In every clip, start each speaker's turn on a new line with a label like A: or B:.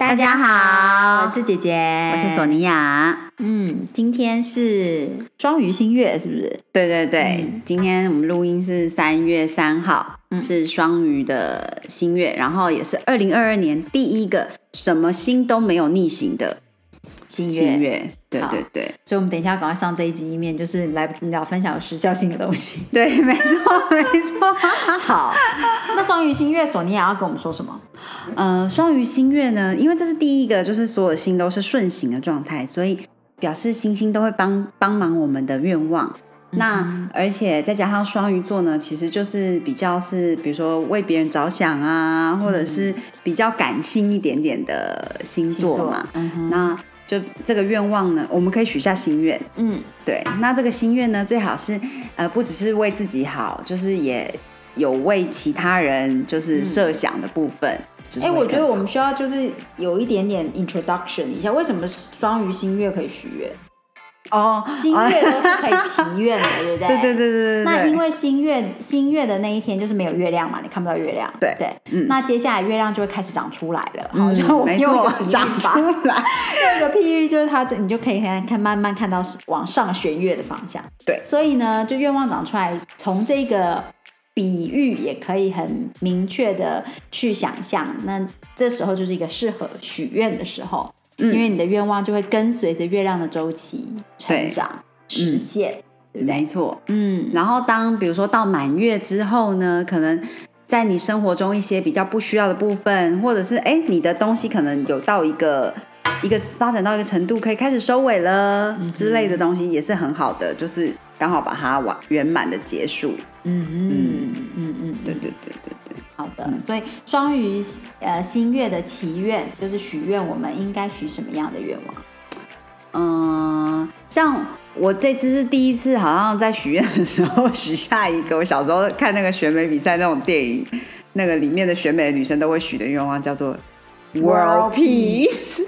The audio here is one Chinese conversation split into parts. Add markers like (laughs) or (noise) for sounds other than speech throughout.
A: 大家好，
B: 我是姐姐，
A: 我是索尼娅。
B: 嗯，今天是双鱼新月，是不是？
A: 对对对，今天我们录音是三月三号，是双鱼的新月，然后也是二零二二年第一个什么星都没有逆行的。
B: 新
A: 月，对对对，
B: 所以我们等一下赶快上这一集，一面就是来聊分享有时效性的东西。(laughs)
A: 对，没错没错。
B: 好，那双鱼新月，索尼也要跟我们说什么？
A: 呃，双鱼新月呢，因为这是第一个，就是所有星都是顺行的状态，所以表示星星都会帮帮忙我们的愿望。那而且再加上双鱼座呢，其实就是比较是，比如说为别人着想啊，或者是比较感性一点点的星座嘛。嗯那就这个愿望呢，我们可以许下心愿。嗯，对。那这个心愿呢，最好是呃，不只是为自己好，就是也有为其他人就是设想的部分。
B: 哎，我觉得我们需要就是有一点点 introduction 一下，为什么双鱼新月可以许愿？哦，新月都是可以祈愿的，对不对？
A: 对对对对对。
B: 那因为新月新月的那一天就是没有月亮嘛，你看不到月亮。
A: 对
B: 对，嗯。那接下来月亮就会开始长出来了，好，就我们用一个
A: 长出来，(laughs)
B: 用一个譬喻，就是它，你就可以看看慢慢看到往上弦月的方向。
A: 对，
B: 所以呢，就愿望长出来，从这个比喻也可以很明确的去想象，那这时候就是一个适合许愿的时候。因为你的愿望就会跟随着月亮的周期成长实现，对不对？
A: 没错，嗯。然后当比如说到满月之后呢，可能在你生活中一些比较不需要的部分，或者是哎你的东西可能有到一个一个发展到一个程度，可以开始收尾了之类的东西，也是很好的，就是刚好把它完圆满的结束。嗯嗯嗯嗯，对对对对对。
B: 好的，所以双鱼呃新月的祈愿就是许愿，我们应该许什么样的愿望？
A: 嗯，像我这次是第一次，好像在许愿的时候许下一个，我小时候看那个选美比赛那种电影，那个里面的选美的女生都会许的愿望叫做 World Peace。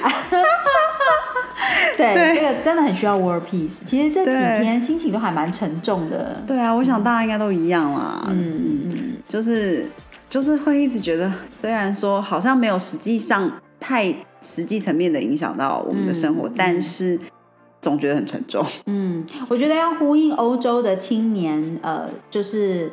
B: 对，这个真的很需要 World Peace。其实这几天心情都还蛮沉重的。
A: 对啊，我想大家应该都一样啦。嗯嗯，就是。就是会一直觉得，虽然说好像没有实际上太实际层面的影响到我们的生活，但是总觉得很沉重。
B: 嗯，我觉得要呼应欧洲的青年，呃，就是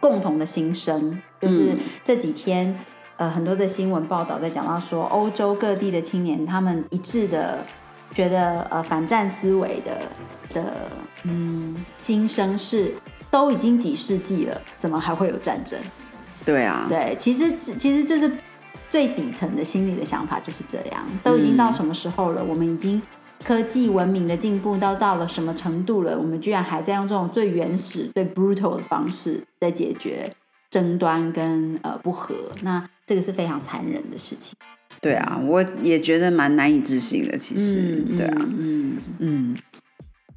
B: 共同的心声，就是这几天呃很多的新闻报道在讲到说，欧洲各地的青年他们一致的觉得，呃，反战思维的的嗯心声是，都已经几世纪了，怎么还会有战争？
A: 对啊，
B: 对，其实其实就是最底层的心理的想法就是这样。都已经到什么时候了？我们已经科技文明的进步到到了什么程度了？我们居然还在用这种最原始、最 brutal 的方式在解决争端跟呃不和？那这个是非常残忍的事情。
A: 对啊，我也觉得蛮难以置信的。其实，对啊，嗯
B: 嗯。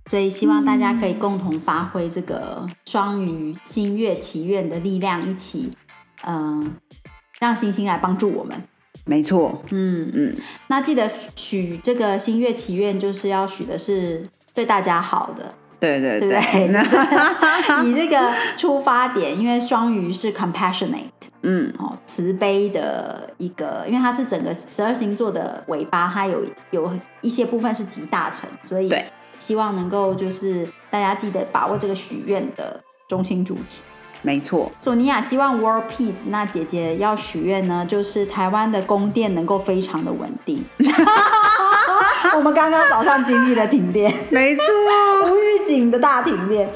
B: 所以希望大家可以共同发挥这个双鱼星月祈愿的力量，一起。嗯，让星星来帮助我们，
A: 没错。
B: 嗯嗯，那记得许这个星月祈愿，就是要许的是对大家好的，
A: 对对对
B: 对。你 (laughs) 这个出发点，因为双鱼是 compassionate，嗯，哦，慈悲的一个，因为它是整个十二星座的尾巴，它有有一些部分是集大成，所以希望能够就是大家记得把握这个许愿的中心主旨。
A: 没错，
B: 索尼娅希望 World Peace。那姐姐要许愿呢，就是台湾的供电能够非常的稳定。(laughs) 我们刚刚早上经历了停电，
A: 没错，(laughs)
B: 无预警的大停电。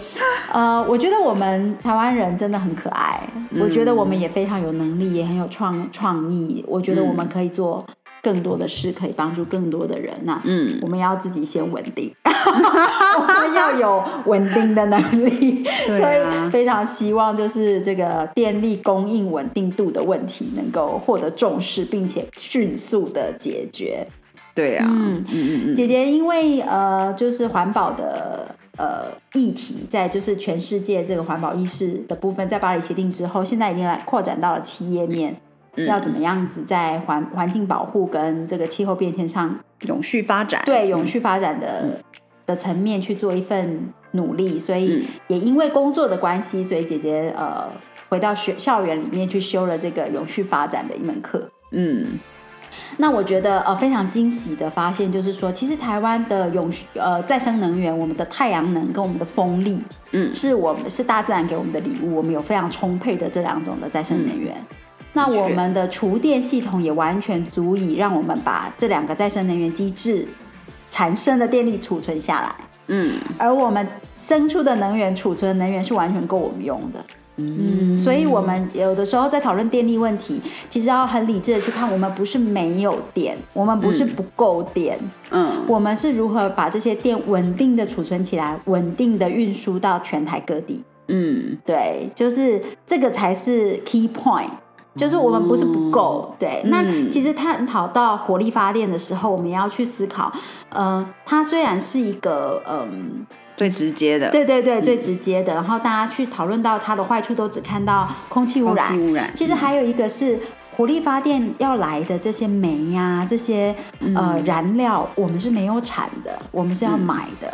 B: 呃，我觉得我们台湾人真的很可爱，我觉得我们也非常有能力，也很有创创意。我觉得我们可以做。更多的事可以帮助更多的人呐，嗯，我们要自己先稳定，(laughs) 我们要有稳定的能力，所以非常希望就是这个电力供应稳定度的问题能够获得重视，并且迅速的解决。
A: 对啊，嗯
B: 嗯嗯，姐姐因为呃就是环保的呃议题，在就是全世界这个环保意识的部分，在巴黎协定之后，现在已经来扩展到了企业面，要怎么样子在环环境保护跟这个气候变迁上
A: 永续发展，
B: 对永续发展的的层面去做一份努力。所以也因为工作的关系，所以姐姐呃回到学校园里面去修了这个永续发展的一门课。嗯。那我觉得呃非常惊喜的发现就是说，其实台湾的永续呃再生能源，我们的太阳能跟我们的风力，嗯，是我们是大自然给我们的礼物，我们有非常充沛的这两种的再生能源。那我们的厨电系统也完全足以让我们把这两个再生能源机制产生的电力储存下来，嗯，而我们生出的能源储存能源是完全够我们用的。嗯，所以我们有的时候在讨论电力问题，其实要很理智的去看，我们不是没有电，我们不是不够电，嗯，我们是如何把这些电稳定的储存起来，稳定的运输到全台各地。嗯，对，就是这个才是 key point，就是我们不是不够。对，那其实探讨到火力发电的时候，我们要去思考，呃，它虽然是一个，嗯。
A: 最直接的，
B: 对对对，最直接的。然后大家去讨论到它的坏处，都只看到空气污染。
A: 污染。
B: 其实还有一个是火力发电要来的这些煤呀，这些呃燃料，我们是没有产的，我们是要买的。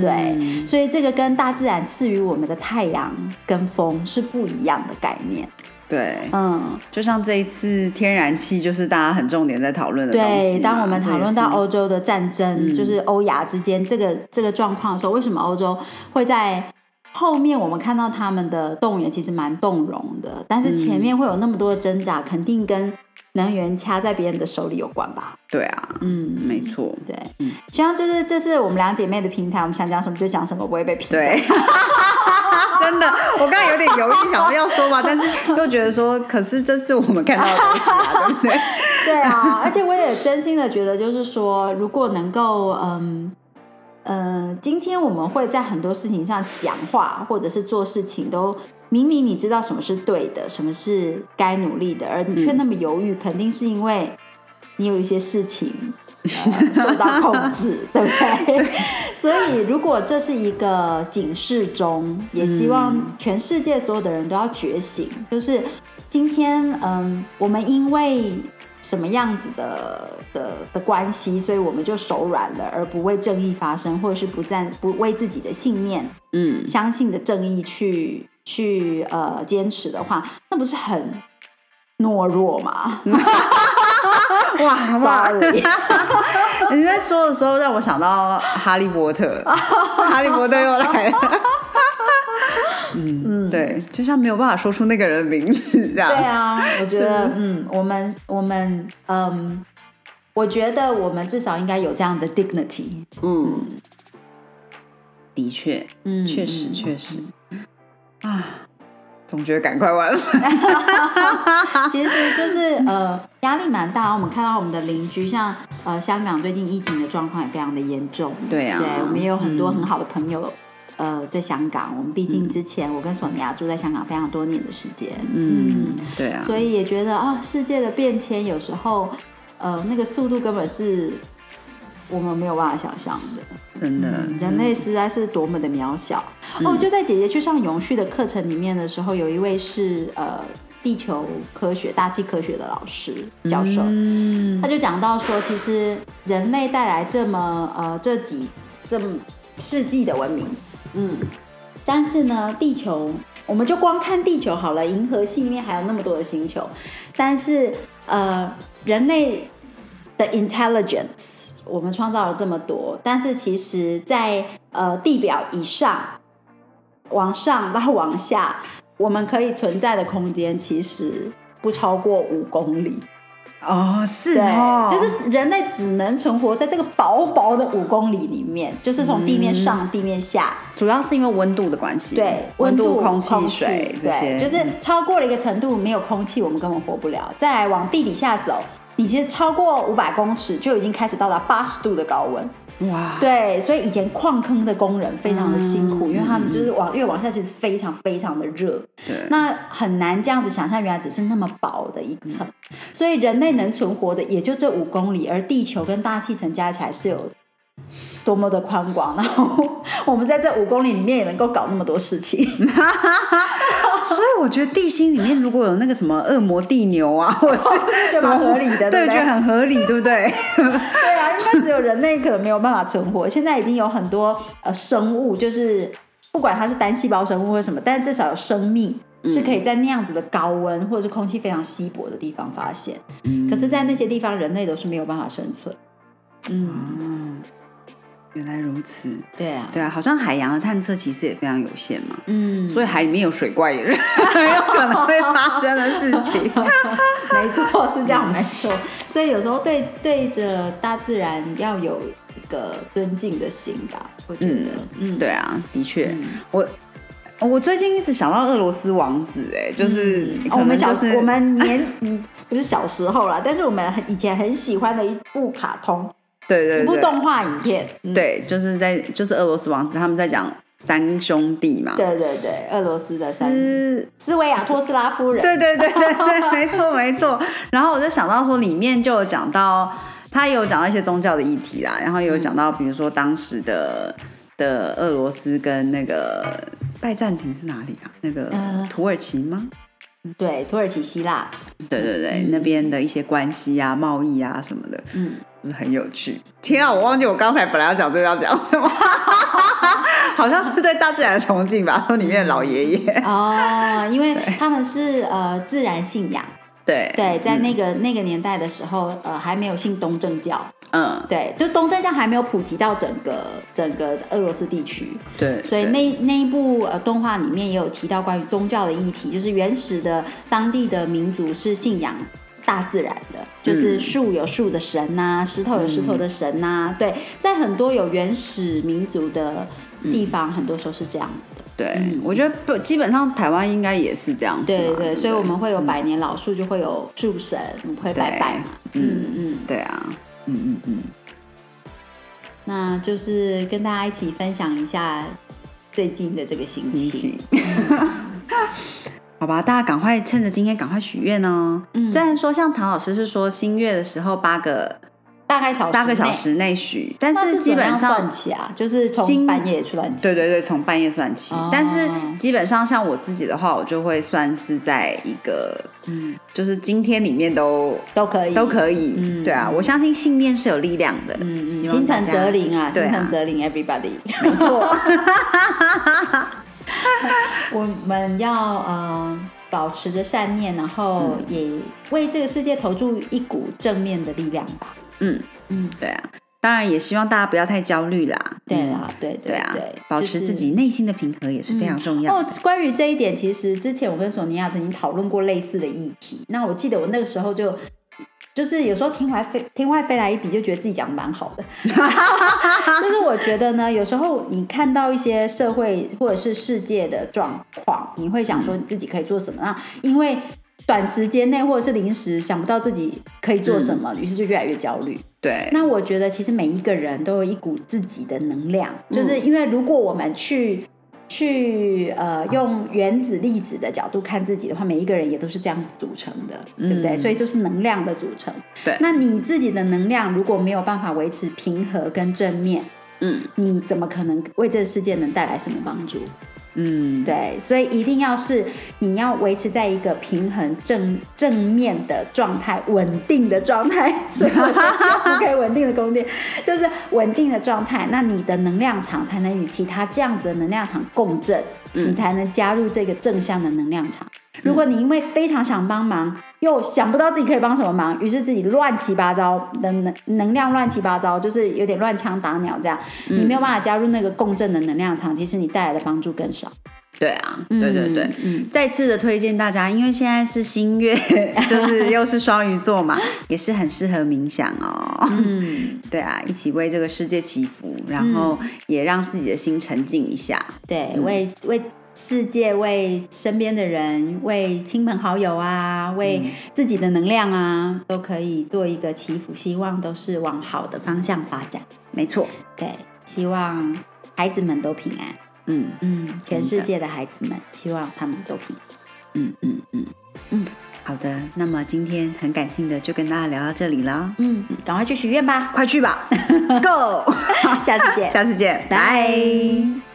B: 对，所以这个跟大自然赐予我们的太阳跟风是不一样的概念。
A: 对，嗯，就像这一次天然气，就是大家很重点在讨论的东
B: 西。对，当我们讨论到欧洲的战争，就是欧亚之间这个这个状况的时候，为什么欧洲会在后面我们看到他们的动员其实蛮动容的，但是前面会有那么多的挣扎，肯定跟能源掐在别人的手里有关吧？
A: 对啊，嗯，没错，
B: 对，嗯，希望就是这是我们两姐妹的平台，我们想讲什么就讲什么，不会被批。
A: 对。(laughs) 真的，我刚才有点犹豫，想说要说嘛，(laughs) 但是又觉得说，可是这是我们看到的东西啊，对不对？(laughs)
B: 对啊，而且我也真心的觉得，就是说，如果能够，嗯呃，今天我们会在很多事情上讲话，或者是做事情，都明明你知道什么是对的，什么是该努力的，而你却那么犹豫，肯定是因为你有一些事情。受到控制，(laughs) 对不对？所以，如果这是一个警示钟，也希望全世界所有的人都要觉醒。就是今天，嗯，我们因为什么样子的的的关系，所以我们就手软了，而不为正义发声，或者是不赞不为自己的信念，嗯，相信的正义去去呃坚持的话，那不是很懦弱吗？哇 (laughs) 哇！(laughs) (laughs)
A: 你在说的时候，让我想到哈利波特，哈利波特又来了。嗯嗯，对，就像没有办法说出那个人的名字这样。
B: 对啊，我觉得，嗯，我们我们嗯，我觉得我们至少应该有这样的 dignity。嗯，
A: 的确，嗯，确实确实啊。总觉得赶快完，(laughs)
B: 其实就是呃压力蛮大。我们看到我们的邻居，像呃香港最近疫情的状况也非常的严重。
A: 对啊，
B: 对我们也有很多很好的朋友呃在香港。我们毕竟之前我跟索尼娅住在香港非常多年的时间。
A: 嗯，对啊，
B: 所以也觉得啊世界的变迁有时候呃那个速度根本是。我们没有办法想象的，
A: 真的，
B: 人类实在是多么的渺小。哦！就在姐姐去上永续的课程里面的时候，有一位是呃地球科学、大气科学的老师教授，他就讲到说，其实人类带来这么呃这几这么世纪的文明，嗯，但是呢，地球我们就光看地球好了，银河系里面还有那么多的星球，但是呃人类的 intelligence。我们创造了这么多，但是其实，在呃地表以上、往上到往下，我们可以存在的空间其实不超过五公里。
A: 哦，是哦，
B: 就是人类只能存活在这个薄薄的五公里里面，就是从地面上、地面下，
A: 主要是因为温度的关系。
B: 对，
A: 温度、空气、水这些，
B: 就是超过了一个程度，没有空气，我们根本活不了。再来往地底下走。你其实超过五百公尺就已经开始到达八十度的高温，哇！对，所以以前矿坑的工人非常的辛苦，因为他们就是往越往下其实非常非常的热，
A: 对，
B: 那很难这样子想象，原来只是那么薄的一层，所以人类能存活的也就这五公里，而地球跟大气层加起来是有多么的宽广，然后 (laughs) 我们在这五公里里面也能够搞那么多事情。(laughs) (laughs)
A: 所以我觉得地心里面如果有那个什么恶魔地牛啊，(laughs) 或者是
B: 就蛮合理的，对？
A: 觉得很合理，对不对？(laughs)
B: 对啊，应该只有人类可能没有办法存活。现在已经有很多呃生物，就是不管它是单细胞生物或什么，但是至少有生命是可以在那样子的高温或者是空气非常稀薄的地方发现。
A: 嗯
B: 可是，在那些地方，人类都是没有办法生存。嗯，
A: 嗯，原来如此。
B: 对啊，
A: 对啊，好像海洋的探测其实也非常有限嘛，
B: 嗯，
A: 所以海里面有水怪也是很 (laughs) 有可能会发生的事情。(laughs)
B: 没错，是这样，没错。所以有时候对对着大自然要有一个尊敬的心吧，我觉得，嗯，
A: 对啊，的确，
B: 嗯
A: 我我最近一直想到俄罗斯王子，哎，就是
B: 我们小
A: 能就是
B: 我们年 (laughs) 嗯不是小时候啦，但是我们以前很喜欢的一部卡通，一部
A: 对对对。
B: 动画影片，嗯。
A: 对，就是在就是俄罗斯王子他们在讲三兄弟嘛，
B: 对对对，俄罗斯的三
A: 是
B: 斯维亚托斯拉夫人，
A: 对对对对对，(laughs) 没错没错。然后我就想到说，里面就有讲到，他有讲到一些宗教的议题啦，然后也有讲到，比如说当时的的俄罗斯跟那个拜占庭是哪里啊？那个
B: 呃。
A: 土耳其吗？
B: 对，土耳其希腊，
A: 对对对，那边的一些关系啊、贸易啊什么的，
B: 嗯，
A: 就是很有趣。天啊，我忘记我刚才本来要讲这个要讲什么，(laughs) 好像是对大自然的崇敬吧，说里面的老爷爷。
B: 哦，因为 (laughs) 他们是呃自然信仰，
A: 对。
B: 对，在那个、那个年代的时候，呃，还没有信东正教，
A: 嗯，
B: 对，就东正教还没有普及到整个整个俄罗斯地区，
A: 对，
B: 所以那那一部呃动画里面也有提到关于宗教的议题，就是原始的当地的民族是信仰大自然的，就是
A: 嗯
B: 树有树的神呐、石头有石头的神呐、对，在很多有原始民族的地方，很多时候是这样子的。
A: 对，
B: 嗯
A: 我觉得不，基本上台湾应该也是这样子。
B: 对对对，所以我们会有百年老树，就会有树神，我们会拜拜嘛。嗯嗯，
A: 对啊，嗯嗯嗯，
B: 那就是跟大家一起分享一下最近的这个心
A: 心
B: 情。(laughs)
A: 情。好吧，大家赶快趁着今天赶快许愿哦。
B: 嗯
A: 虽然说像唐老师是说新月的时候八个
B: 大概小时
A: 八个小，时内许，但是基本
B: 上算起啊，就是从半夜算起。
A: 对对对，从半夜算起。
B: 哦
A: 但是基本上像我自己的话，我就会算是在一个
B: 嗯，
A: 就是今天里面都
B: 都可以，
A: 都可以。
B: 嗯
A: 对啊，我相信信念是有力量的。
B: 嗯心诚则灵啊，心诚则灵，everybody。
A: 没错。(laughs) (laughs)
B: 我们要呃保持着善念，然后
A: 嗯
B: 也为这个世界投注一股正面的力量吧。
A: 嗯，
B: 嗯，
A: 对啊，当然也希望大家不要太焦虑啦。
B: 对啦，对
A: 对啊，
B: 对，
A: 保持自己内心的平和也是非常重要
B: 哦
A: 的。，
B: 关于这一点，其实之前我跟索尼娅曾经讨论过类似的议题。那我记得我那个时候就。就是有时候听外飞听外飞来一笔，就觉得自己讲的蛮好的。(laughs) 就是我觉得呢，有时候你看到一些社会或者是世界的状况，你会想说你自己可以做什么？那因为短时间内或者是临时想不到自己可以做什么，于是就越来越焦虑。
A: 对，
B: 那我觉得其实每一个人都有一股自己的能量，
A: 嗯
B: 就是因为如果我们去去呃用原子粒子的角度看自己的话，每一个人也都是这样子组成的，对不对？
A: 嗯
B: 所以就是能量的组成。
A: 对
B: 那你自己的能量如果没有办法维持平和跟正面，
A: 嗯
B: 你怎么可能为这个世界能带来什么帮助？
A: 嗯，
B: 对，所以一定要是你要维持在一个平衡正正面的状态，稳定的状态。(laughs) 所以我就希望可以稳定的宫殿，就是稳定的状态，那你的能量场才能与其他这样子的能量场共振，
A: 嗯
B: 你才能加入这个正向的能量场。如果你因为非常想帮忙，又想不到自己可以帮什么忙，于是自己乱七八糟的能能量乱七八糟，就是有点乱枪打鸟这样，你没有办法加入那个共振的能量场，其实你带来的帮助更少。
A: 对啊，对对对。
B: 嗯，
A: 再次的推荐大家，因为现在是新月，就是又是双鱼座嘛，也是很适合冥想哦。
B: 嗯，(laughs)
A: 对啊，一起为这个世界祈福，然后也让自己的心沉静一下。
B: 对，为为世界、为身边的人、为亲朋好友啊、为自己的能量啊，都可以做一个祈福，希望都是往好的方向发展。
A: 没错，
B: 对，希望孩子们都平安。
A: 嗯
B: 嗯，全世界的孩子们，希望他们都平安。
A: 嗯嗯嗯。嗯，好的，那么今天很感性的就跟大家聊到这里了，
B: 嗯，赶快去许愿吧，
A: 快去吧，(laughs) Go，
B: 下次见，(laughs)
A: 下次见，拜。